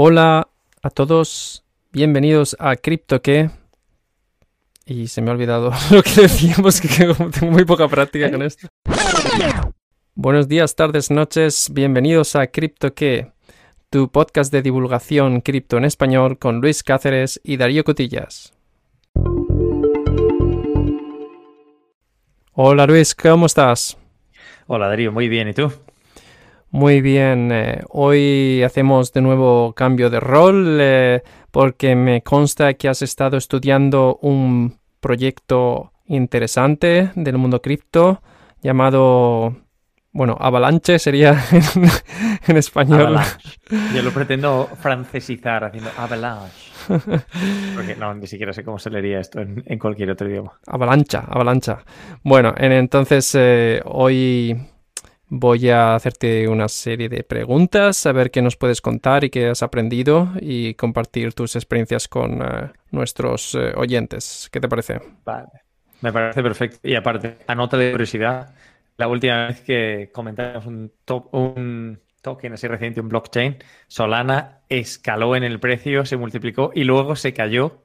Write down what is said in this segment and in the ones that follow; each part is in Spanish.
Hola a todos, bienvenidos a CryptoQué. Y se me ha olvidado lo que decíamos, que tengo muy poca práctica con esto. Buenos días, tardes, noches, bienvenidos a CryptoQué, tu podcast de divulgación cripto en español con Luis Cáceres y Darío Cotillas. Hola Luis, ¿cómo estás? Hola Darío, muy bien, ¿y tú? Muy bien, eh, hoy hacemos de nuevo cambio de rol eh, porque me consta que has estado estudiando un proyecto interesante del mundo cripto llamado, bueno, Avalanche sería en, español. Yo lo pretendo francesizar haciendo Avalanche. Porque no, ni siquiera sé cómo se leería esto en, cualquier otro idioma. Avalancha, avalancha. Bueno, entonces eh, hoy Voy a hacerte una serie de preguntas, a ver qué nos puedes contar y qué has aprendido y compartir tus experiencias con eh, nuestros eh, oyentes. ¿Qué te parece? Vale, me parece perfecto. Y aparte, a nota de curiosidad, la última vez que comentamos un, un token así reciente, un blockchain, Solana escaló en el precio, se multiplicó y luego se cayó,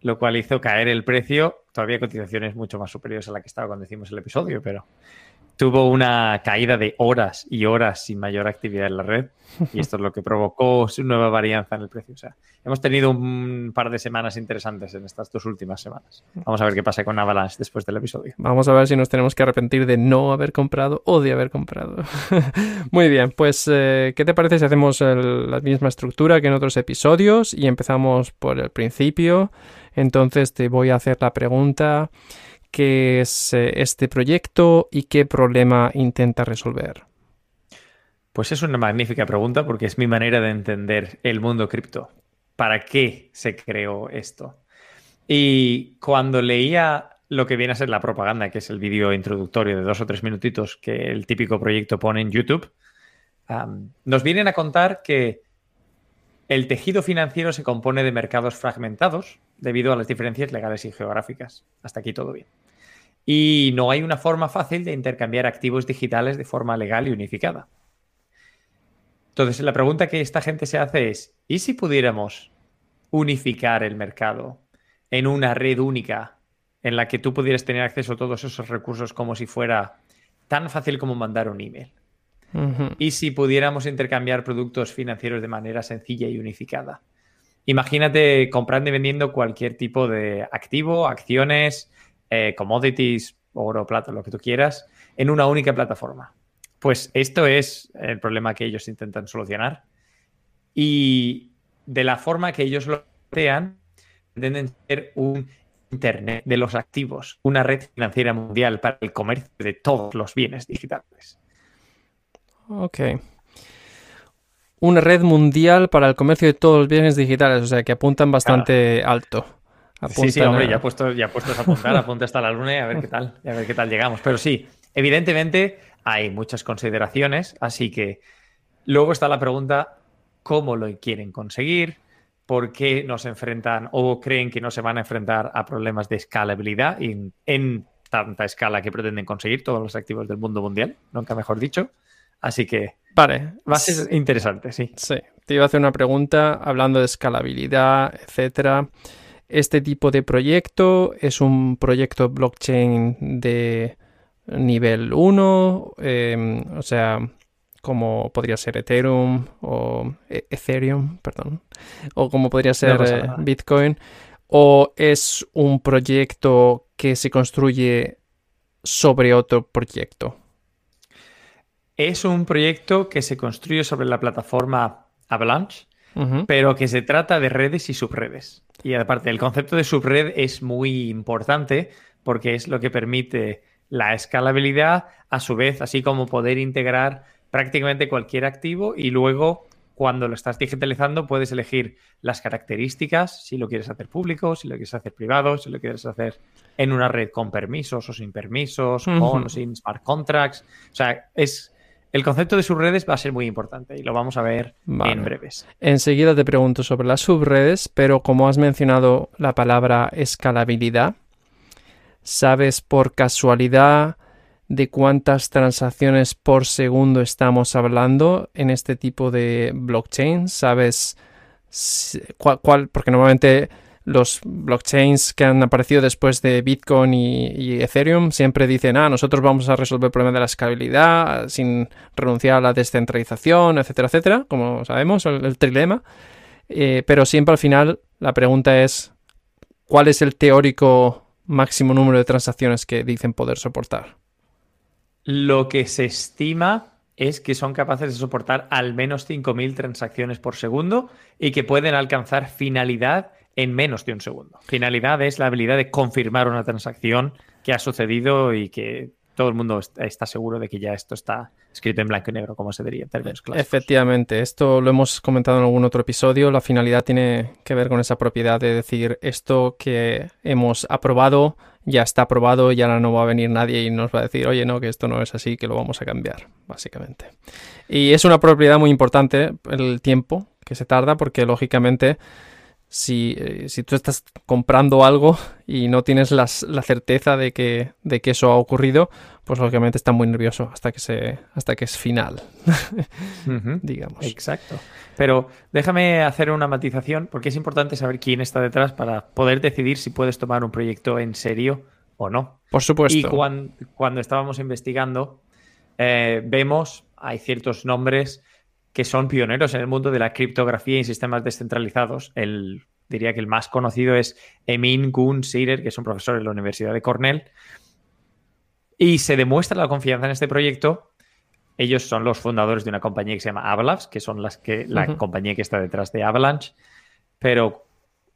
lo cual hizo caer el precio, todavía cotizaciones mucho más superiores a la que estaba cuando hicimos el episodio, pero tuvo una caída de horas y horas sin mayor actividad en la red y esto es lo que provocó su nueva varianza en el precio. O sea, hemos tenido un par de semanas interesantes en estas dos últimas semanas. Vamos a ver qué pasa con Avalanche después del episodio. Vamos a ver si nos tenemos que arrepentir de no haber comprado o de haber comprado. Muy bien, pues eh, ¿qué te parece si hacemos la misma estructura que en otros episodios y empezamos por el principio? Entonces te voy a hacer la pregunta qué es eh, este proyecto y qué problema intenta resolver? Pues es una magnífica pregunta porque es mi manera de entender el mundo cripto. ¿Para qué se creó esto? Y cuando leía lo que viene a ser la propaganda, que es el vídeo introductorio de dos o tres minutitos que el típico proyecto pone en YouTube, nos vienen a contar que el tejido financiero se compone de mercados fragmentados debido a las diferencias legales y geográficas. Hasta aquí todo bien y no hay una forma fácil de intercambiar activos digitales de forma legal y unificada. Entonces, la pregunta que esta gente se hace es, ¿y si pudiéramos unificar el mercado en una red única en la que tú pudieras tener acceso a todos esos recursos como si fuera tan fácil como mandar un email? ¿Y si pudiéramos intercambiar productos financieros de manera sencilla y unificada? Imagínate comprando y vendiendo cualquier tipo de activo, acciones, eh, commodities, oro, plata, lo que tú quieras, en una única plataforma. Pues esto es el problema que ellos intentan solucionar. Y de la forma que ellos lo plantean, pretenden ser un Internet de los activos, una red financiera mundial para el comercio de todos los bienes digitales. Ok. Una red mundial para el comercio de todos los bienes digitales, o sea que apuntan bastante alto sí, sí, hombre, ya puesto, ya puestos a apuntar, apunta hasta la luna y a ver qué tal, a ver qué tal llegamos. Pero sí, evidentemente hay muchas consideraciones, así que luego está la pregunta, ¿cómo lo quieren conseguir? ¿Por qué no se enfrentan o creen que no se van a enfrentar a problemas de escalabilidad en, en tanta escala que pretenden conseguir todos los activos del mundo mundial? Nunca mejor dicho. Así que Vale. Va a ser interesante, sí. Sí. Te iba a hacer una pregunta hablando de escalabilidad, etcétera. Este tipo de proyecto es un proyecto blockchain de nivel 1, em, o sea, como podría ser Ethereum o e-, Ethereum, perdón, o como podría ser eh, Bitcoin, o es un proyecto que se construye sobre otro proyecto. Es un proyecto que se construye sobre la plataforma Avalanche, pero que se trata de redes y subredes. Y aparte, el concepto de subred es muy importante porque es lo que permite la escalabilidad, a su vez, así como poder integrar prácticamente cualquier activo y luego cuando lo estás digitalizando puedes elegir las características, si lo quieres hacer público, si lo quieres hacer privado, si lo quieres hacer en una red con permisos o sin permisos, con o sin smart contracts. O sea, es el concepto de subredes va a ser muy importante y lo vamos a ver en breves. Enseguida te pregunto sobre las subredes, pero como has mencionado la palabra escalabilidad, ¿sabes por casualidad de cuántas transacciones por segundo estamos hablando en este tipo de blockchain? ¿Sabes cuál, porque normalmente los blockchains que han aparecido después de Bitcoin y, Ethereum siempre dicen, ah, nosotros vamos a resolver el problema de la escalabilidad sin renunciar a la descentralización, etcétera, etcétera, como sabemos, el, trilema. Eh, pero siempre al final la pregunta es, ¿cuál es el teórico máximo número de transacciones que dicen poder soportar? Lo que se estima es que son capaces de soportar al menos 5.000 transacciones por segundo y que pueden alcanzar finalidad en menos de un segundo. Finalidad es la habilidad de confirmar una transacción que ha sucedido y que todo el mundo está seguro de que ya esto está escrito en blanco y negro, como se diría en términos clásicos. Efectivamente, esto lo hemos comentado en algún otro episodio. La finalidad tiene que ver con esa propiedad de decir esto que hemos aprobado ya está aprobado, ya no va a venir nadie y nos va a decir, oye, no, que esto no es así, que lo vamos a cambiar, básicamente. Y es una propiedad muy importante el tiempo que se tarda, porque lógicamente eh, si, tú estás comprando algo y no tienes la certeza de que, de que eso ha ocurrido, pues lógicamente está muy nervioso hasta que, se, hasta que es final, digamos. Exacto. Pero déjame hacer una matización porque es importante saber quién está detrás para poder decidir si puedes tomar un proyecto en serio o no. Por supuesto. Y cuando, estábamos investigando, eh, vemos, hay ciertos nombres que son pioneros en el mundo de la criptografía y sistemas descentralizados. El, diría que el más conocido es Emin Gun Sirer, que es un profesor en la Universidad de Cornell. Y se demuestra la confianza en este proyecto. Ellos son los fundadores de una compañía que se llama Avalanche, que son las que, la compañía que está detrás de Avalanche. Pero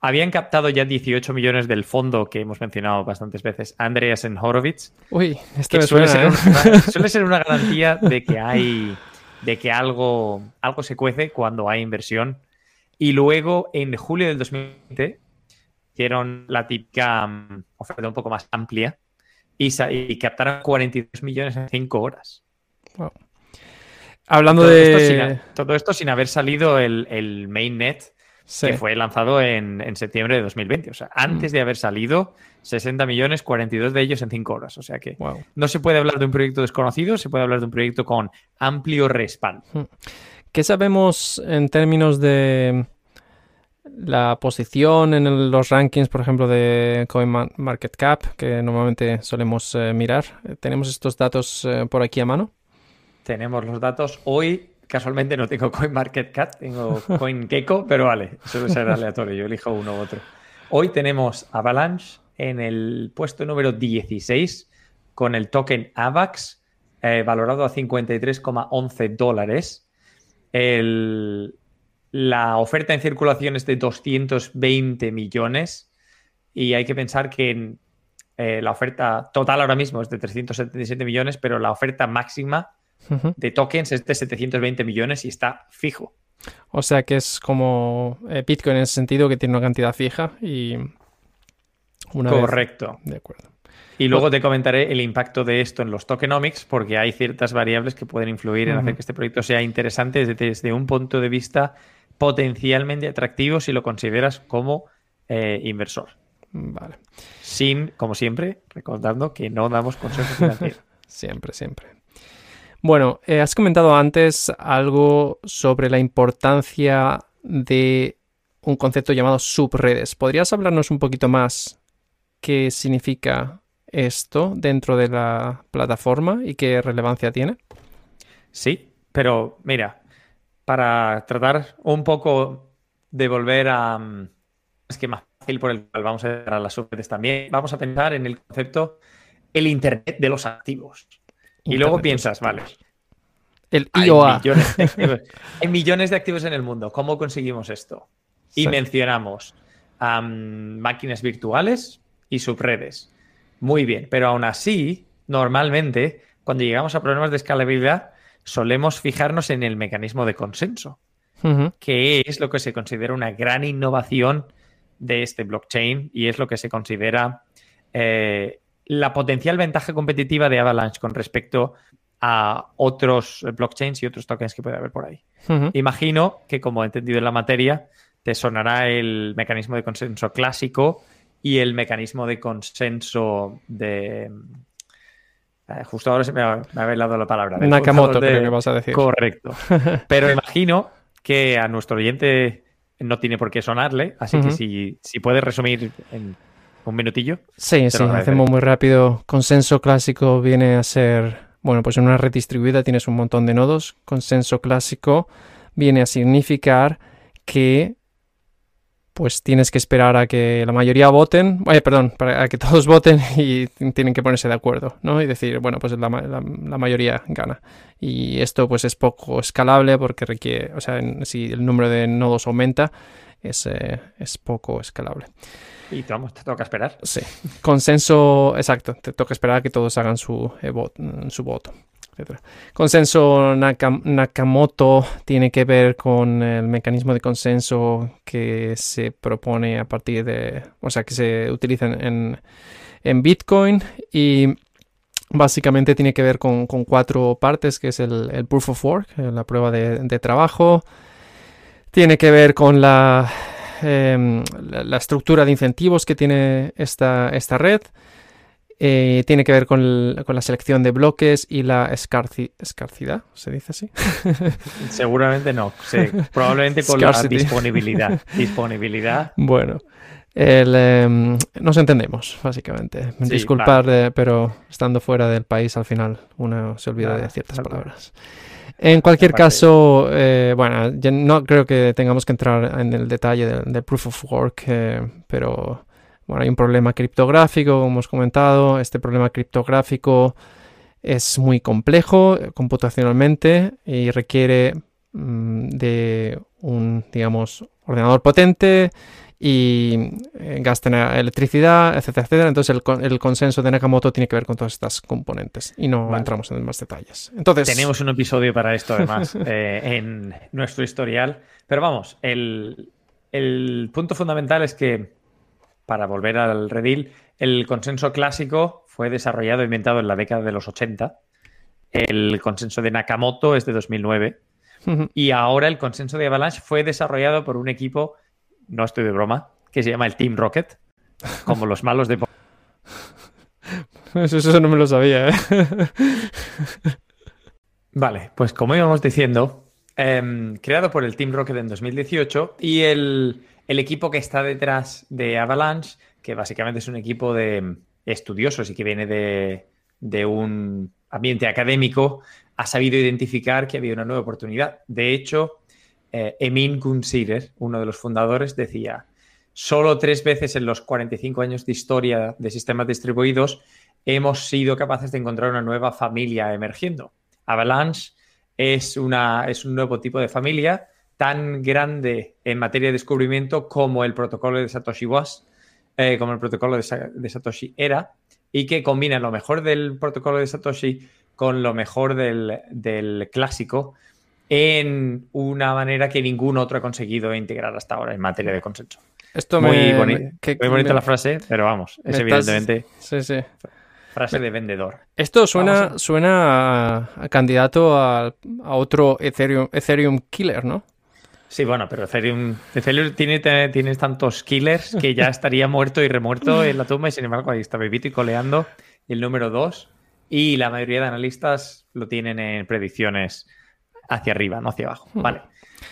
habían captado ya 18 millones del fondo que hemos mencionado bastantes veces, Andreas Horowitz. Uy, esto me suena, ¿eh? suele ser una garantía de que hay de que algo, algo se cuece cuando hay inversión. Y luego, en julio del 2020, hicieron la típica mm, oferta un poco más amplia y, captaron 42 millones en 5 horas. Hablando de... todo esto sin haber salido el, el mainnet que fue lanzado en, septiembre de 2020. O sea, antes mm. de haber salido, 60 millones, 42 de ellos en 5 horas. O sea que no se puede hablar de un proyecto desconocido, se puede hablar de un proyecto con amplio respaldo. Hmm. ¿Qué sabemos en términos de la posición en los rankings, por ejemplo, de CoinMarketCap, que normalmente solemos eh, mirar? ¿Tenemos estos datos eh, por aquí a mano? Tenemos los datos. Hoy Casualmente no tengo CoinMarketCap, tengo CoinGecko, pero vale, suele ser aleatorio, yo elijo uno u otro. Hoy tenemos Avalanche en el puesto número 16 con el token AVAX eh, valorado a 53,11 dólares. la oferta en circulación es de 220 millones y hay que pensar que eh, la oferta total ahora mismo es de 377 millones, pero la oferta máxima de tokens es de 720 millones y está fijo. O sea que es como eh, Bitcoin en ese sentido, que tiene una cantidad fija y una Correcto. De acuerdo. Y luego te comentaré el impacto de esto en los tokenomics, porque hay ciertas variables que pueden influir en hacer que este proyecto sea interesante desde, un punto de vista potencialmente atractivo si lo consideras como eh, inversor. Vale. Sin, como siempre, recordando que no damos consejos financieros. siempre, siempre. Bueno, eh, has comentado antes algo sobre la importancia de un concepto llamado subredes. ¿Podrías hablarnos un poquito más qué significa esto dentro de la plataforma y qué relevancia tiene? Sí, pero mira, para tratar un poco de volver a mm, esquema fácil por el cual vamos a ver a las subredes también, vamos a pensar en el concepto el Internet de los activos. Y luego piensas, vale. El IOA. Hay millones, de activos en el mundo. ¿Cómo conseguimos esto? Y mencionamos máquinas virtuales y subredes. Muy bien, pero aún así, normalmente, cuando llegamos a problemas de escalabilidad, solemos fijarnos en el mecanismo de consenso, que es lo que se considera una gran innovación de este blockchain y es lo que se considera eh, la potencial ventaja competitiva de Avalanche con respecto a otros blockchains y otros tokens que puede haber por ahí. Imagino que, como he entendido en la materia, te sonará el mecanismo de consenso clásico y el mecanismo de consenso de. Eh, justo ahora se me ha, me la palabra. Nakamoto, creo que vas a decir. Correcto. Pero imagino que a nuestro oyente no tiene por qué sonarle, así que si, si puedes resumir en un minutillo. Sí, sí, hacemos muy rápido. Consenso clásico viene a ser, bueno, pues en una red distribuida tienes un montón de nodos. Consenso clásico viene a significar que pues tienes que esperar a que la mayoría voten, eh, perdón, a que todos voten y tienen que ponerse de acuerdo, ¿no? Y decir, bueno, pues la, mayoría gana. Y esto pues es poco escalable porque requiere, o sea, si el número de nodos aumenta, es, eh, es poco escalable. Y vamos, te toca esperar. Sí. Consenso, exacto, te toca esperar a que todos hagan su, eh, su voto. Consenso Nakamoto tiene que ver con el mecanismo de consenso que se propone a partir de, o sea, que se utiliza en, Bitcoin y básicamente tiene que ver con, cuatro partes, que es el, proof of work, eh, la prueba de, trabajo, tiene que ver con la, em, la, estructura de incentivos que tiene esta, esta red, eh, tiene que ver con, la selección de bloques y la escarcidad, ¿se dice así? Seguramente no, probablemente con la disponibilidad. disponibilidad. Bueno, em, nos entendemos, básicamente. Disculpar, eh, pero estando fuera del país al final uno se olvida de ciertas palabras. En cualquier caso, eh, bueno, no creo que tengamos que entrar en el detalle del, proof of work, pero bueno, hay un problema criptográfico, como hemos comentado. Este problema criptográfico es muy complejo eh, computacionalmente y requiere mm, de un, digamos, ordenador potente y eh, gasta electricidad, etcétera, etcétera. Entonces el, consenso de Nakamoto tiene que ver con todas estas componentes y no entramos en más detalles. Entonces tenemos un episodio para esto además eh, en nuestro historial, pero vamos, el, el punto fundamental es que para volver al redil, el consenso clásico fue desarrollado e inventado en la década de los 80. El consenso de Nakamoto es de 2009. Y ahora el consenso de Avalanche fue desarrollado por un equipo, no estoy de broma, que se llama el Team Rocket, como los malos de... Eso, no me lo sabía, ¿eh? Vale, pues como íbamos diciendo, em, creado por el Team Rocket en 2018 y el, el equipo que está detrás de Avalanche, que básicamente es un equipo de estudiosos y que viene de, un ambiente académico, ha sabido identificar que había una nueva oportunidad. De hecho, eh, Emin Kunsider, uno de los fundadores, decía, solo tres veces en los 45 años de historia de sistemas distribuidos hemos sido capaces de encontrar una nueva familia emergiendo. Avalanche es, una, es un nuevo tipo de familia tan grande en materia de descubrimiento como el protocolo de Satoshi was, eh, como el protocolo de, Satoshi era, y que combina lo mejor del protocolo de Satoshi con lo mejor del, clásico en una manera que ningún otro ha conseguido integrar hasta ahora en materia de consenso. Esto muy, muy bonita la frase, pero vamos, es evidentemente sí, sí. frase de vendedor. Esto suena, suena a, candidato a, a, otro Ethereum, Ethereum killer, ¿no? Sí, bueno, pero Ethereum, tiene, tiene, tantos killers que ya estaría muerto y remuerto en la tumba y sin embargo ahí está vivito y coleando el número 2 y la mayoría de analistas lo tienen en predicciones hacia arriba, no hacia abajo. Hmm. Vale.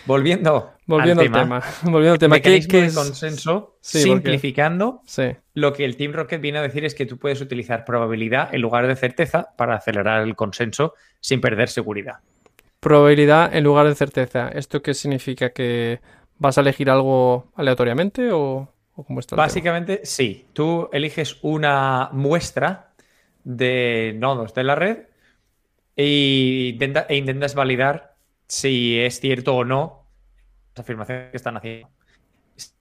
Volviendo, Volviendo al, tema, Volviendo al tema. ¿Qué, es consenso, simplificando, lo que el Team Rocket viene a decir es que tú puedes utilizar probabilidad en lugar de certeza para acelerar el consenso sin perder seguridad. Probabilidad en lugar de certeza. ¿Esto qué significa? ¿Que vas a elegir algo aleatoriamente o, cómo está? Básicamente, sí. Tú eliges una muestra de nodos de la red e, e intentas validar si es cierto o no las afirmaciones que están haciendo.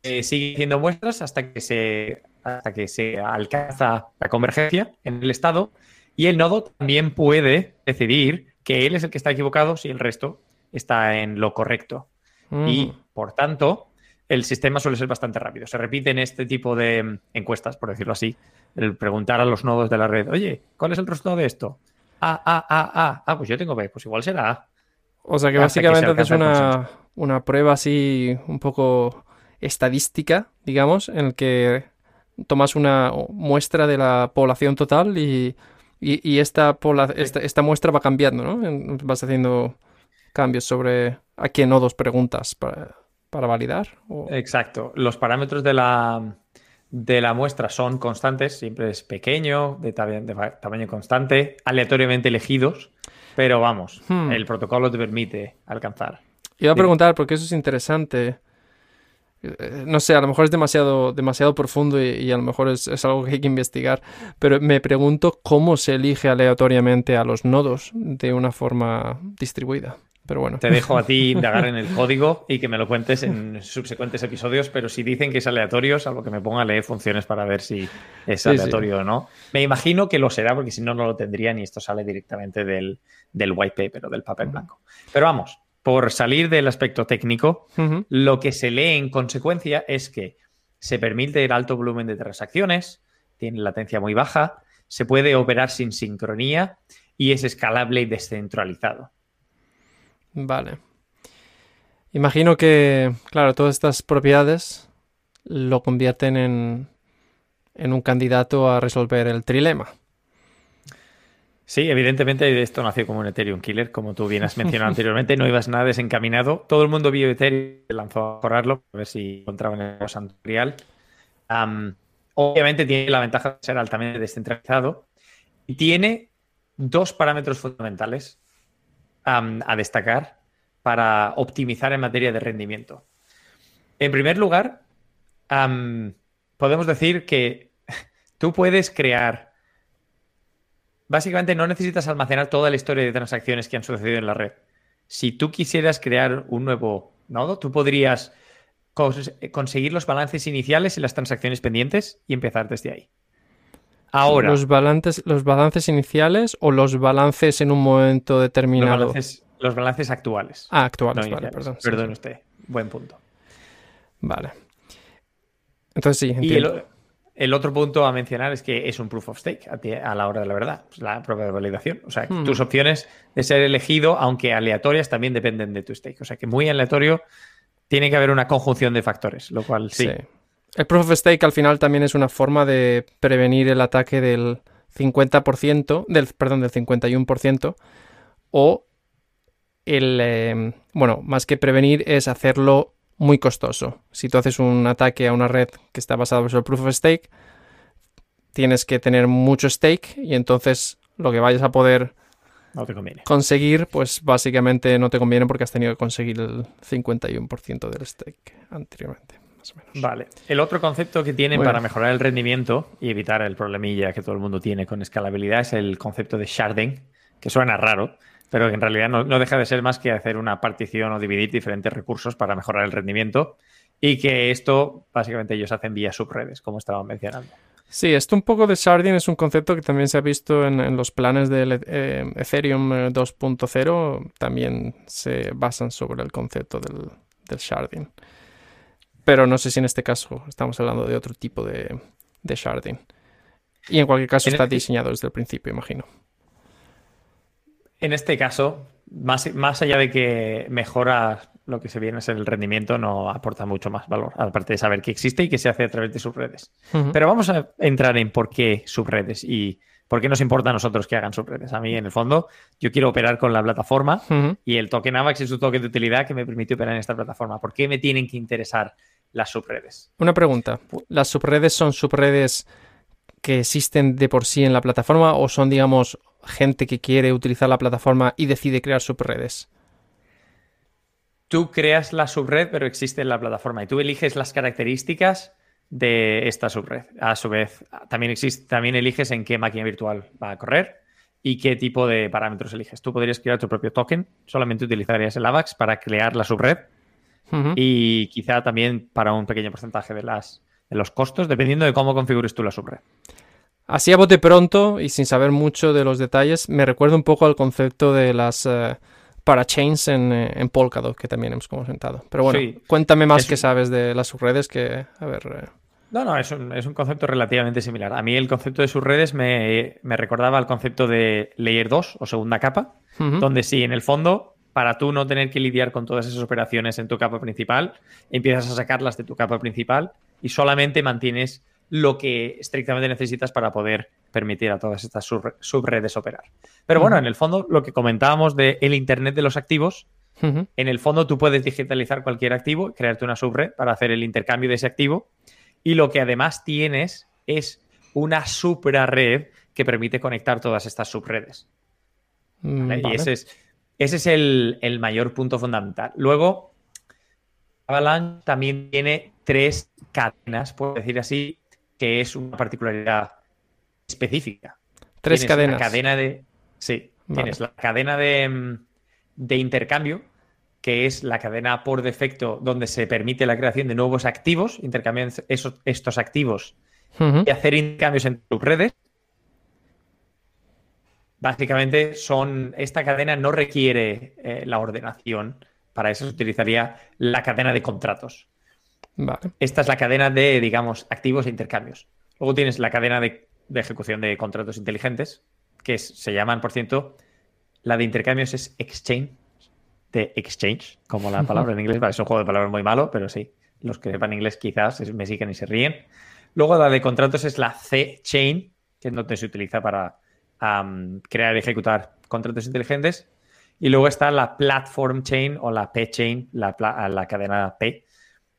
sigue haciendo muestras hasta que se hasta que se alcanza la convergencia en el estado y el nodo también puede decidir que él es el que está equivocado si el resto está en lo correcto. Y, por tanto, el sistema suele ser bastante rápido. Se repiten este tipo de encuestas, por decirlo así, el preguntar a los nodos de la red, oye, ¿cuál es el resultado de esto? A, A, A, A. Ah, pues yo tengo B, pues igual será A. O sea que básicamente es una, una prueba así un poco estadística, digamos, en el que tomas una muestra de la población total y y, esta, esta, muestra va cambiando, ¿no? Vas haciendo cambios sobre a qué nodos preguntas. Para... para validar. Exacto. Los parámetros de la, de la muestra son constantes, siempre es pequeño, de, tamaño constante, aleatoriamente elegidos, pero vamos, hmm. el protocolo te permite alcanzar. Iba a preguntar, porque eso es interesante. Eh, no sé, a lo mejor es demasiado, demasiado profundo y, a lo mejor es, es, algo que hay que investigar, pero me pregunto cómo se elige aleatoriamente a los nodos de una forma distribuida. Pero bueno. Te dejo a ti indagar en el código y que me lo cuentes en subsecuentes episodios, pero si dicen que es aleatorio, salvo que me ponga a leer funciones para ver si es aleatorio o no. Me imagino que lo será, porque si no, no lo tendrían y esto sale directamente del, del white paper o del papel blanco. Pero vamos, por salir del aspecto técnico, lo que se lee en consecuencia es que se permite el alto volumen de transacciones, tiene latencia muy baja, se puede operar sin sincronía y es escalable y descentralizado. Vale. Imagino que, claro, todas estas propiedades lo convierten en, en un candidato a resolver el trilema. Sí, evidentemente esto nació como un Ethereum killer, como tú bien has mencionado anteriormente, no ibas nada desencaminado. Todo el mundo vio Ethereum lanzó a correrlo, a ver si encontraban el santuarial. obviamente tiene la ventaja de ser altamente descentralizado y tiene dos parámetros fundamentales a destacar para optimizar en materia de rendimiento. En primer lugar, podemos decir que tú puedes crear. Básicamente no necesitas almacenar toda la historia de transacciones que han sucedido en la red. Si tú quisieras crear un nuevo nodo, tú podrías conseguir los balances iniciales y las transacciones pendientes y empezar desde ahí. Ahora. ¿Los balances, ¿Los balances iniciales o los balances en un momento determinado? Los balances, actuales. Ah, actuales, vale, perdón. Perdón usted. Buen punto. Vale. Entonces sí, entiendo. Y el, otro punto a mencionar es que es un proof of stake a, la hora de la verdad, la prueba de validación. O sea, hmm. tus opciones de ser elegido, aunque aleatorias, también dependen de tu stake. O sea, que muy aleatorio tiene que haber una conjunción de factores, lo cual sí. El proof of stake al final también es una forma de prevenir el ataque del 50%, del, perdón, del 51%, o el, em, bueno, más que prevenir es hacerlo muy costoso. Si tú haces un ataque a una red que está basada sobre el proof of stake, tienes que tener mucho stake y entonces lo que vayas a poder conseguir, pues básicamente no te conviene porque has tenido que conseguir el 51% del stake anteriormente. Vale. El otro concepto que tienen para mejorar el rendimiento y evitar el problemilla que todo el mundo tiene con escalabilidad es el concepto de sharding, que suena raro, pero que en realidad no, deja de ser más que hacer una partición o dividir diferentes recursos para mejorar el rendimiento y que esto básicamente ellos hacen vía subredes, como estaban mencionando. Sí, esto un poco de sharding es un concepto que también se ha visto en, los planes de eh, Ethereum 2.0, eh, también se basan sobre el concepto del, del sharding. Pero no sé si en este caso estamos hablando de otro tipo de, sharding. Y en cualquier caso está diseñado desde el principio, imagino. En este caso, más, más allá de que mejora lo que se viene a ser el rendimiento, no aporta mucho más valor, aparte de saber que existe y que se hace a través de subredes. Pero vamos a entrar en por qué subredes y por qué nos importa a nosotros que hagan subredes. A mí, en el fondo, yo quiero operar con la plataforma y el token AVAX es un token de utilidad que me permite operar en esta plataforma. ¿Por qué me tienen que interesar las subredes. Una pregunta. ¿Las subredes son subredes que existen de por sí en la plataforma o son, digamos, gente que quiere utilizar la plataforma y decide crear subredes? Tú creas la subred, pero existe en la plataforma y tú eliges las características de esta subred. A su vez, también, existe, también eliges en qué máquina virtual va a correr y qué tipo de parámetros eliges. Tú podrías crear tu propio token, solamente utilizarías el AVAX para crear la subred y quizá también para un pequeño porcentaje de, las, de los costos, dependiendo de cómo configures tú la subred. Así a bote pronto y sin saber mucho de los detalles, me recuerda un poco al concepto de las uh, parachains en, eh, en, Polkadot, que también hemos comentado. Pero bueno, cuéntame más que sabes de las subredes que, a ver... Eh. No, no, es un, es un, concepto relativamente similar. A mí el concepto de subredes me, me recordaba al concepto de Layer 2 o segunda capa, donde sí, en el fondo para tú no tener que lidiar con todas esas operaciones en tu capa principal, empiezas a sacarlas de tu capa principal y solamente mantienes lo que estrictamente necesitas para poder permitir a todas estas subredes operar. Pero bueno, en el fondo, lo que comentábamos del el Internet de los activos, En el fondo tú puedes digitalizar cualquier activo, crearte una subred para hacer el intercambio de ese activo y lo que además tienes es una suprarred que permite conectar todas estas subredes. Mm, y ese es, ese es el, el, mayor punto fundamental. Luego, Avalanche también tiene tres cadenas, por decir así, que es una particularidad específica. Tres cadenas. La cadena de. Sí, tienes la cadena de, de, intercambio, que es la cadena por defecto donde se permite la creación de nuevos activos, intercambiar esos, estos activos y hacer intercambios en tus redes. Básicamente son. Esta cadena no requiere eh, la ordenación. Para eso se utilizaría la cadena de contratos. Esta es la cadena de, digamos, activos e intercambios. Luego tienes la cadena de, ejecución de contratos inteligentes, que se llaman, por cierto, la de intercambios es exchange, de exchange, como la palabra en inglés. es un juego de palabras muy malo, pero sí, los que sepan inglés quizás me siguen y se ríen. Luego la de contratos es la C-chain, que es donde se utiliza para crear y ejecutar contratos inteligentes. Y luego está la platform chain o la P-chain, la, la cadena P,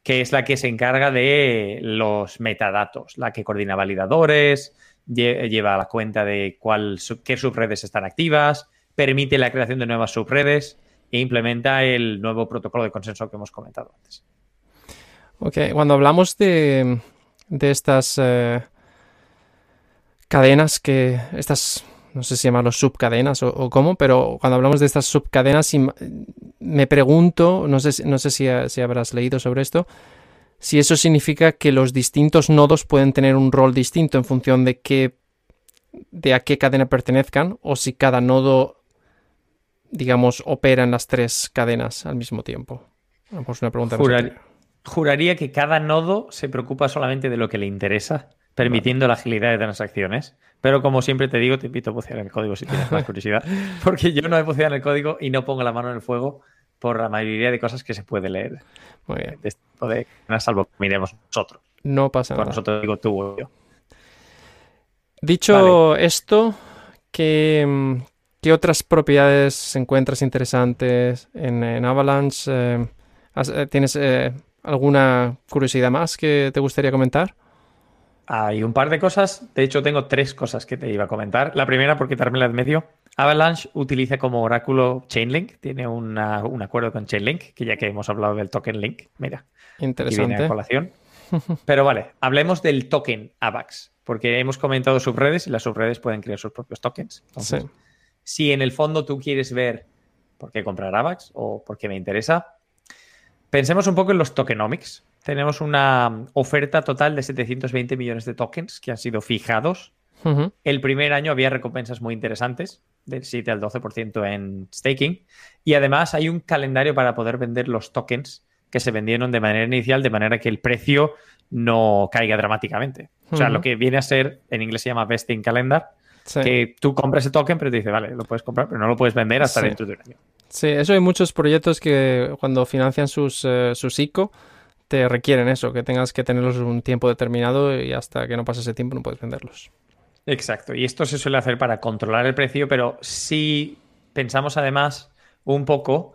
que es la que se encarga de los metadatos, la que coordina validadores, lleva la cuenta de cuál, qué subredes están activas, permite la creación de nuevas subredes e implementa el nuevo protocolo de consenso que hemos comentado antes. Ok, cuando hablamos de, estas eh, cadenas que, estas no sé si llamarlo subcadenas o, cómo, pero cuando hablamos de estas subcadenas, me pregunto, no sé, no sé si, habrás leído sobre esto, si eso significa que los distintos nodos pueden tener un rol distinto en función de qué, de a qué cadena pertenezcan, o si cada nodo, digamos, opera en las tres cadenas al mismo tiempo. Vamos, una pregunta. juraría que cada nodo se preocupa solamente de lo que le interesa permitiendo la agilidad de transacciones. Pero como siempre te digo, te invito a bucear en el código si tienes más curiosidad, porque yo no he buceado en el código y no pongo la mano en el fuego por la mayoría de cosas que se puede leer. Muy bien. De tipo de, salvo que miremos nosotros. No pasa por nosotros digo tú o yo. Dicho esto, ¿qué, ¿qué, otras propiedades encuentras interesantes en, Avalanche? Eh, eh, ¿Tienes eh, alguna curiosidad más que te gustaría comentar? Hay un par de cosas. De hecho, tengo tres cosas que te iba a comentar. La primera, por quitármela de medio. Avalanche utiliza como oráculo Chainlink. Tiene un acuerdo con Chainlink, que ya que hemos hablado del token Link, mira. Interesante. Viene a colación. Pero vale, hablemos del token AVAX, porque hemos comentado subredes y las subredes pueden crear sus propios tokens. Entonces, si en el fondo tú quieres ver por qué comprar AVAX o por qué me interesa, pensemos un poco en los tokenomics tenemos una oferta total de 720 millones de tokens que han sido fijados. El primer año había recompensas muy interesantes, del 7 al 12% en staking. Y además hay un calendario para poder vender los tokens que se vendieron de manera inicial, de manera que el precio no caiga dramáticamente. O sea, lo que viene a ser, en inglés se llama vesting calendar, que tú compras el token, pero te dice, vale, lo puedes comprar, pero no lo puedes vender hasta dentro de un año. Sí, eso hay muchos proyectos que cuando financian sus, uh, sus ICO te requieren eso, que tengas que tenerlos un tiempo determinado y hasta que no pase ese tiempo no puedes venderlos. Exacto, y esto se suele hacer para controlar el precio, pero si pensamos además un poco,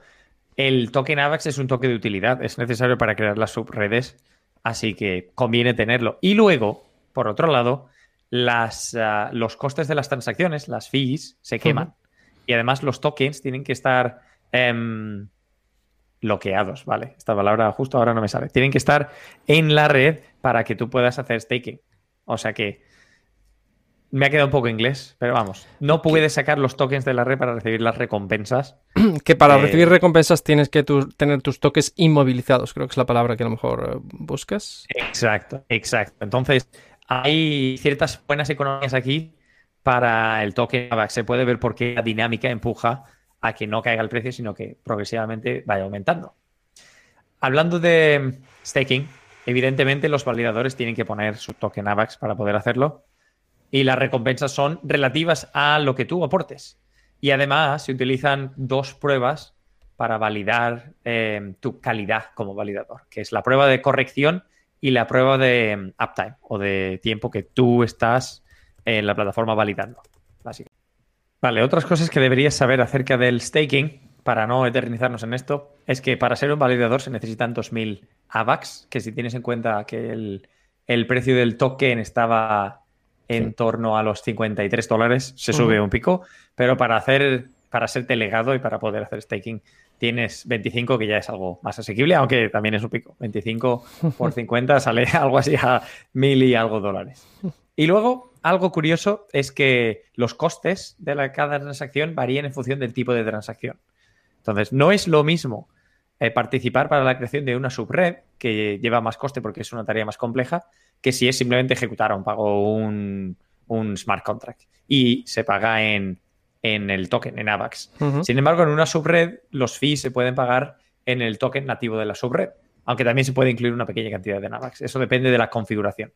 el token AVAX es un toque de utilidad, es necesario para crear las subredes, así que conviene tenerlo. Y luego, por otro lado, las, ah, los costes de las transacciones, las fees, se queman. Y además los tokens tienen que estar... Em, bloqueados, ¿vale? Esta palabra justo ahora no me sale. Tienen que estar en la red para que tú puedas hacer staking. O sea que me ha quedado un poco inglés, pero vamos, no puedes sacar los tokens de la red para recibir las recompensas. Que para eh, recibir recompensas tienes que tener tus tokens inmovilizados, creo que es la palabra que a lo mejor eh, buscas. Exacto, exacto. Entonces, hay ciertas buenas economías aquí para el token Se puede ver por qué la dinámica empuja a que no caiga el precio, sino que progresivamente vaya aumentando. Hablando de staking, evidentemente los validadores tienen que poner su token AVAX para poder hacerlo y las recompensas son relativas a lo que tú aportes. Y además se utilizan dos pruebas para validar eh, tu calidad como validador, que es la prueba de corrección y la prueba de mm, uptime o de tiempo que tú estás en la plataforma validando. Vale, otras cosas que deberías saber acerca del staking. para no eternizarnos en esto, es que para ser un validador se necesitan 2.000 AVAX, que si tienes en cuenta que el, precio del token estaba en torno a los 53 dólares, se sube un pico, pero para hacer, para ser delegado y para poder hacer staking tienes 25, que ya es algo más asequible, aunque también es un pico. 25 por 50 sale algo así a mil y algo dólares. Y luego, algo curioso es que los costes de la, cada transacción varían en función del tipo de transacción. Entonces, no es lo mismo eh, participar para la creación de una subred, que lleva más coste porque es una tarea más compleja, que si es simplemente ejecutar un pago un, un smart contract. Y se paga en, en el token, en AVAX. Sin embargo, en una subred, los fees se pueden pagar en el token nativo de la subred, aunque también se puede incluir una pequeña cantidad de AVAX. Eso depende de la configuración.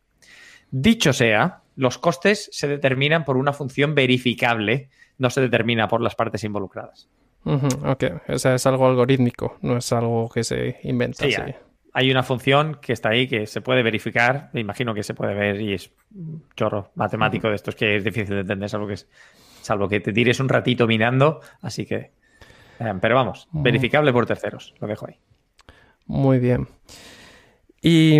Dicho sea, los costes se determinan por una función verificable, no se determina por las partes involucradas. Ok, o sea, es algo algorítmico, no es algo que se inventa. Sí, Hay una función que está ahí que se puede verificar, me imagino que se puede ver y es chorro matemático de estos que es difícil de entender, salvo que, es, salvo que te tires un ratito mirando, así que... Eh, pero vamos, verificable por terceros, lo dejo ahí. Muy bien. Y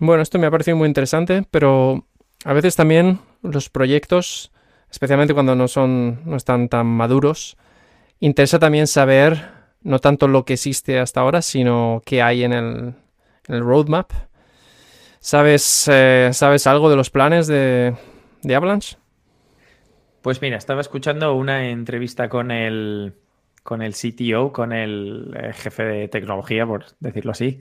bueno, esto me ha parecido muy interesante, pero a veces también los proyectos, especialmente cuando no son, no están tan maduros, interesa también saber no tanto lo que existe hasta ahora, sino qué hay en el, roadmap. ¿Sabes, eh, ¿Sabes algo de los planes de, de Avalanche? Pues mira, estaba escuchando una entrevista con el, con el CTO, con el eh, jefe de tecnología, por decirlo así,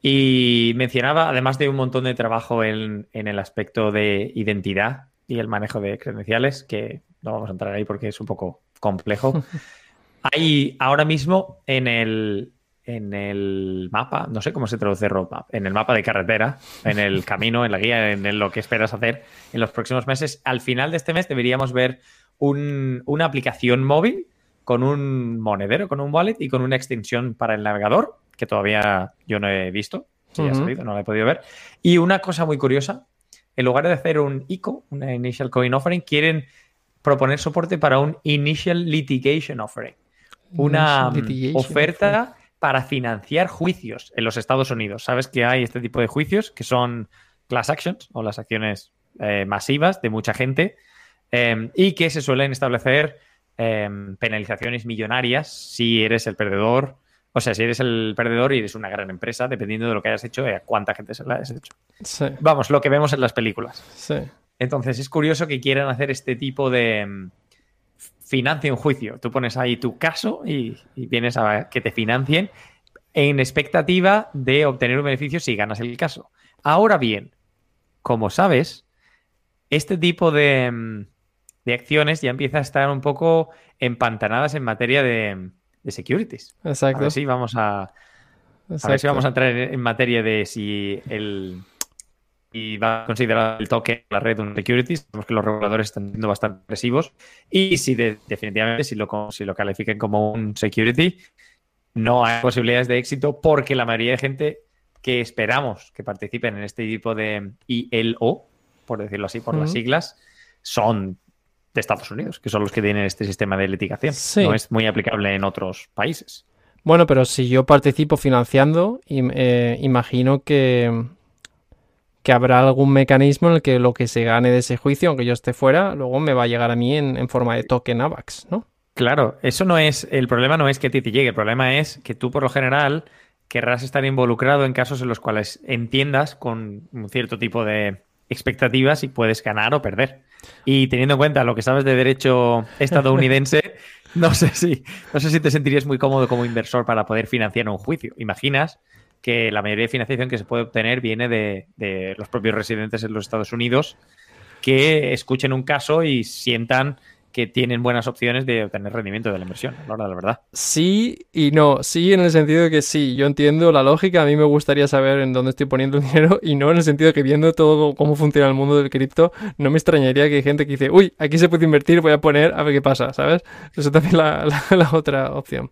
y mencionaba, además de un montón de trabajo en, el aspecto de identidad y el manejo de credenciales, que no vamos a entrar ahí porque es un poco complejo. Hay ahora mismo en el, en el mapa, no sé cómo se traduce roadmap, en el mapa de carretera, en el camino, en la guía, en lo que esperas hacer en los próximos meses. Al final de este mes deberíamos ver una aplicación móvil con un monedero, con un wallet y con una extensión para el navegador que todavía yo no he visto, si ha salido, no lo he podido ver. Y una cosa muy curiosa, en lugar de hacer un ICO, una Initial Coin Offering, quieren proponer soporte para un Initial Litigation Offering, una mm, oferta para financiar juicios en los Estados Unidos. Sabes que hay este tipo de juicios que son class actions o las acciones eh, masivas de mucha gente em, y que se suelen establecer em, penalizaciones millonarias si eres el perdedor o sea, si eres el perdedor y eres una gran empresa, dependiendo de lo que hayas hecho y a cuánta gente se la hayas hecho. Vamos, lo que vemos en las películas. Sí. Entonces, es curioso que quieran hacer este tipo de mm, financia un juicio. Tú pones ahí tu caso y, vienes a que te financien en expectativa de obtener un beneficio si ganas el caso. Ahora bien, como sabes, este tipo de, mm, de acciones ya empieza a estar un poco empantanadas en materia de, de securities. Exacto. A ver si vamos a, a ver si vamos a entrar en, materia de si el y va a considerar el toque la red un security. Sabemos que los reguladores están siendo bastante agresivos y si definitivamente si lo, si lo califiquen como un security, no hay posibilidades de éxito porque la mayoría de gente que esperamos que participen en este tipo de ILO, por decirlo así, por las siglas, son de Estados Unidos, que son los que tienen este sistema de litigación. No es muy aplicable en otros países. Bueno, pero si yo participo financiando, eh, imagino que, que habrá algún mecanismo en el que lo que se gane de ese juicio, aunque yo esté fuera, luego me va a llegar a mí en, forma de token AVAX, ¿no? Claro, eso no es, el problema no es que a ti te llegue, el problema es que tú por lo general querrás estar involucrado en casos en los cuales entiendas con un cierto tipo de expectativas y puedes ganar o perder. Y teniendo en cuenta lo que sabes de derecho estadounidense, no sé si, no sé si te sentirías muy cómodo como inversor para poder financiar un juicio. Imaginas que la mayoría de financiación que se puede obtener viene de, de los propios residentes en los Estados Unidos que escuchen un caso y sientan que tienen buenas opciones de obtener rendimiento de la inversión, la la verdad. Sí y no. Sí en el sentido de que sí, yo entiendo la lógica, a mí me gustaría saber en dónde estoy poniendo el dinero y no en el sentido de que viendo todo cómo funciona el mundo del cripto, no me extrañaría que hay gente que dice, uy, aquí se puede invertir, voy a poner a ver qué pasa, ¿sabes? Eso también es la, otra opción.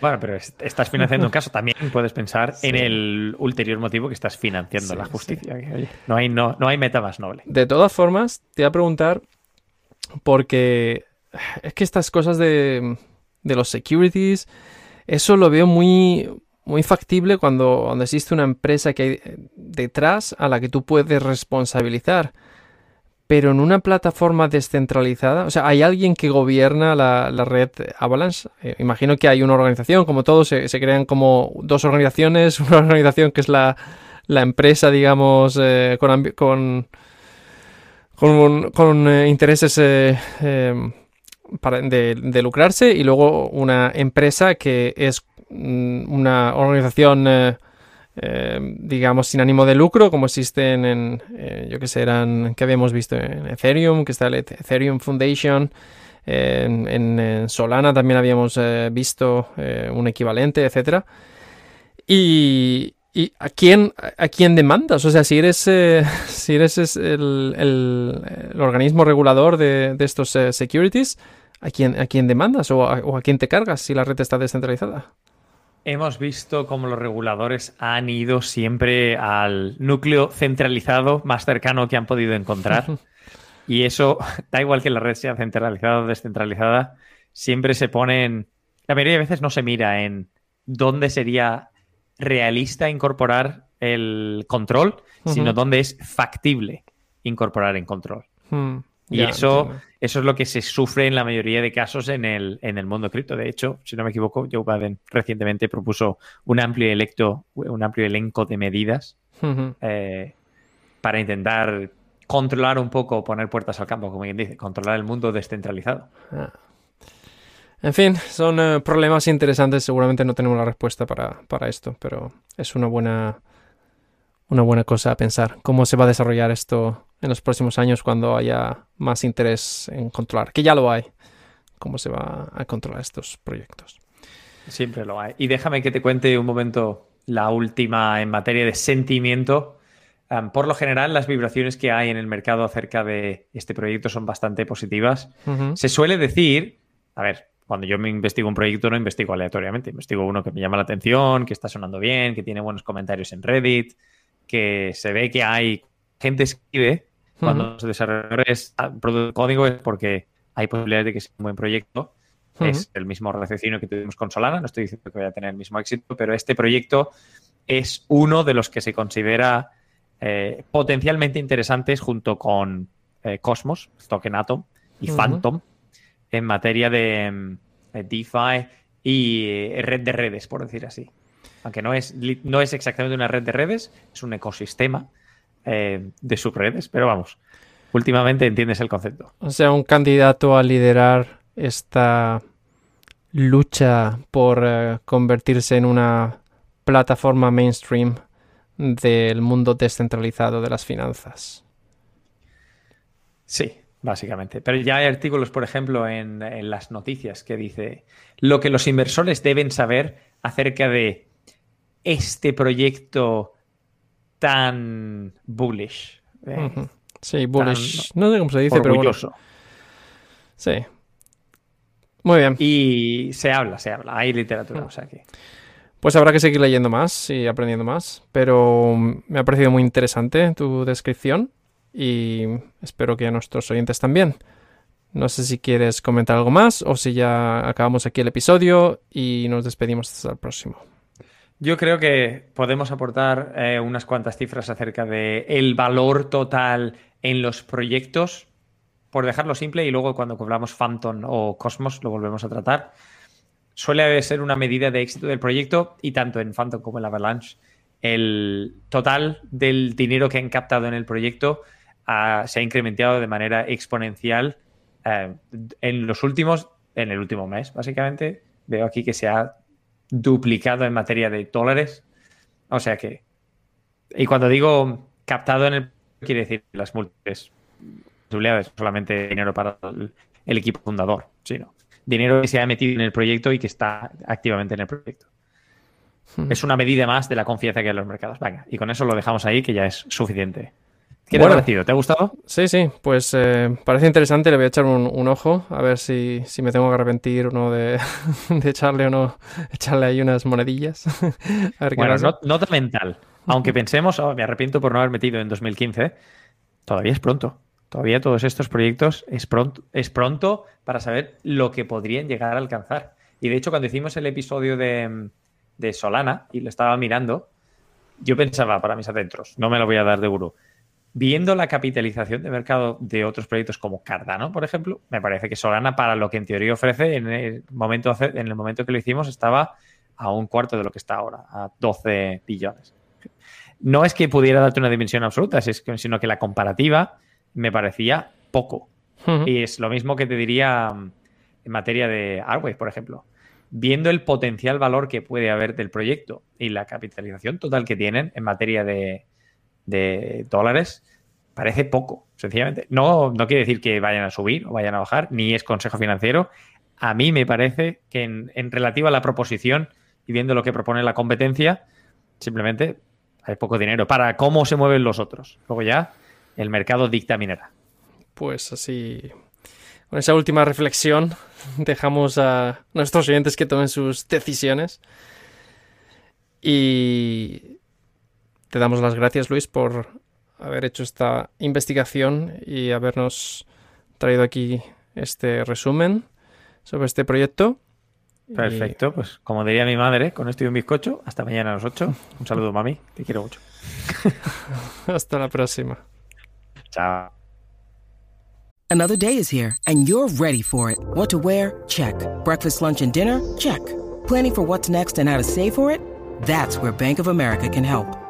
Bueno, pero estás financiando un caso, también puedes pensar en el ulterior motivo que estás financiando la justicia. no, hay, no, no hay meta más noble. De todas formas, te voy a preguntar porque es que estas cosas de, de los securities. Eso lo veo muy, muy factible cuando, cuando existe una empresa que hay detrás a la que tú puedes responsabilizar. Pero en una plataforma descentralizada, o sea, hay alguien que gobierna la, red Avalanche. Eh, imagino que hay una organización, como todos, se, crean como dos organizaciones. Una organización que es la, empresa, digamos, eh, con, con, eh, intereses para, de, de, lucrarse, y luego una empresa que es mm, una organización eh, digamos, sin ánimo de lucro, como existen en, eh, yo que sé, eran, que habíamos visto en Ethereum, que está el Ethereum Foundation, en, Solana también habíamos eh, visto un equivalente, etcétera. Y, y, a quién a quién demandas? O sea, si eres si eres el, el, organismo regulador de, de estos securities, ¿a quién, ¿a quién demandas o o a quién te cargas si la red está descentralizada? Hemos visto cómo los reguladores han ido siempre al núcleo centralizado más cercano que han podido encontrar. y eso, da igual que la red sea centralizada o descentralizada, siempre se ponen. La mayoría de veces no se mira en dónde sería realista incorporar el control, sino dónde es factible incorporar el control. Hmm. Y eso, eso es lo que se sufre en la mayoría de casos en el, en el mundo cripto. De hecho, si no me equivoco, Joe Biden recientemente propuso un amplio, electo, un amplio elenco de medidas eh, para intentar controlar un poco, poner puertas al campo, como quien dice, controlar el mundo descentralizado. Ah. En fin, son eh, problemas interesantes. Seguramente no tenemos la respuesta para, para esto, pero es una buena, una buena cosa a pensar. ¿Cómo se va a desarrollar esto en los próximos años cuando haya más interés en controlar? Que ya lo hay. ¿Cómo se va a controlar estos proyectos? Siempre lo hay. Y déjame que te cuente un momento la última en materia de sentimiento. por lo general, las vibraciones que hay en el mercado acerca de este proyecto son bastante positivas. Se suele decir, a ver, cuando yo me investigo un proyecto no investigo aleatoriamente, investigo uno que me llama la atención, que está sonando bien, que tiene buenos comentarios en Reddit, que se ve que hay gente escribe cuando los desarrolladores producen código es porque hay posibilidades de que sea un buen proyecto. Es el mismo raciocinio que tuvimos con Solana. No estoy diciendo que vaya a tener el mismo éxito, pero este proyecto es uno de los que se considera eh, potencialmente interesantes junto con eh, Cosmos, Token Atom y Phantom en materia de, mm, DeFi y eh, red de redes, por decir así aunque no es, no es exactamente una red de redes, es un ecosistema eh, de subredes, pero vamos, últimamente entiendes el concepto. O sea, un candidato a liderar esta lucha por eh, convertirse en una plataforma mainstream del mundo descentralizado de las finanzas. Sí, básicamente. Pero ya hay artículos, por ejemplo, en, en las noticias que dice lo que los inversores deben saber acerca de este proyecto tan bullish. Eh, sí, bullish. no sé cómo se dice, pero bueno. Sí. Muy bien. Y se habla, se habla. Hay literatura, o sea que... Pues habrá que seguir leyendo más y aprendiendo más, pero me ha parecido muy interesante tu descripción y espero que a nuestros oyentes también. No sé si quieres comentar algo más o si ya acabamos aquí el episodio y nos despedimos hasta el próximo. Yo creo que podemos aportar eh, unas cuantas cifras acerca del el valor total en los proyectos, por dejarlo simple, y luego cuando hablamos Phantom o Cosmos lo volvemos a tratar. Suele ser una medida de éxito del proyecto y tanto en Phantom como en Avalanche el total del dinero que han captado en el proyecto se ha incrementado de manera exponencial eh, en los últimos, en el último mes, básicamente. Veo aquí que se ha duplicado en materia de dólares. O sea que. Y cuando digo captado en el. Quiere decir las múltiples posibilidades, solamente dinero para el, equipo fundador, sino dinero que se ha metido en el proyecto y que está activamente en el proyecto. Hmm. Es una medida más de la confianza que hay en los mercados. Venga, y con eso lo dejamos ahí, que ya es suficiente. ¿Qué te ha parecido? ¿Te ha gustado? Sí, sí, pues eh, parece interesante. Le voy a echar un, ojo a ver si, me tengo que arrepentir o no de, echarle o no, echarle ahí unas monedillas. bueno, no, nota mental. Aunque pensemos, oh, me arrepiento por no haber metido en 2015, todavía es pronto. Todavía todos estos proyectos es pronto, es pronto para saber lo que podrían llegar a alcanzar. Y de hecho, cuando hicimos el episodio de, de Solana y lo estaba mirando, yo pensaba para mis adentros, no me lo voy a dar de gurú. Viendo la capitalización de mercado de otros proyectos como Cardano, por ejemplo, me parece que Solana, para lo que en teoría ofrece, en el momento, en el momento que lo hicimos, estaba a un cuarto de lo que está ahora, a 12 billones. No es que pudiera darte una dimensión absoluta, sino que la comparativa me parecía poco. Y es lo mismo que te diría mm, en materia de Arway, por ejemplo. Viendo el potencial valor que puede haber del proyecto y la capitalización total que tienen en materia de, dólares, parece poco, sencillamente. No, no quiere decir que vayan a subir o vayan a bajar, ni es consejo financiero. A mí me parece que en, en relativa a la proposición y viendo lo que propone la competencia, simplemente hay poco dinero para cómo se mueven los otros. Luego ya el mercado dictaminará. Pues así, con esa última reflexión, dejamos a nuestros oyentes que tomen sus decisiones. Y te damos las gracias, Luis, por haber hecho esta investigación y habernos traído aquí este resumen sobre este proyecto. Perfecto, pues como diría mi madre, con esto y un bizcocho, hasta mañana a las 8. Un saludo, mami, te quiero mucho. hasta la próxima. Chao. Another day is here and you're ready for it. What to wear? Check. Breakfast, lunch and dinner? Check. Planning for what's next and how to save for it? That's where Bank of America can help.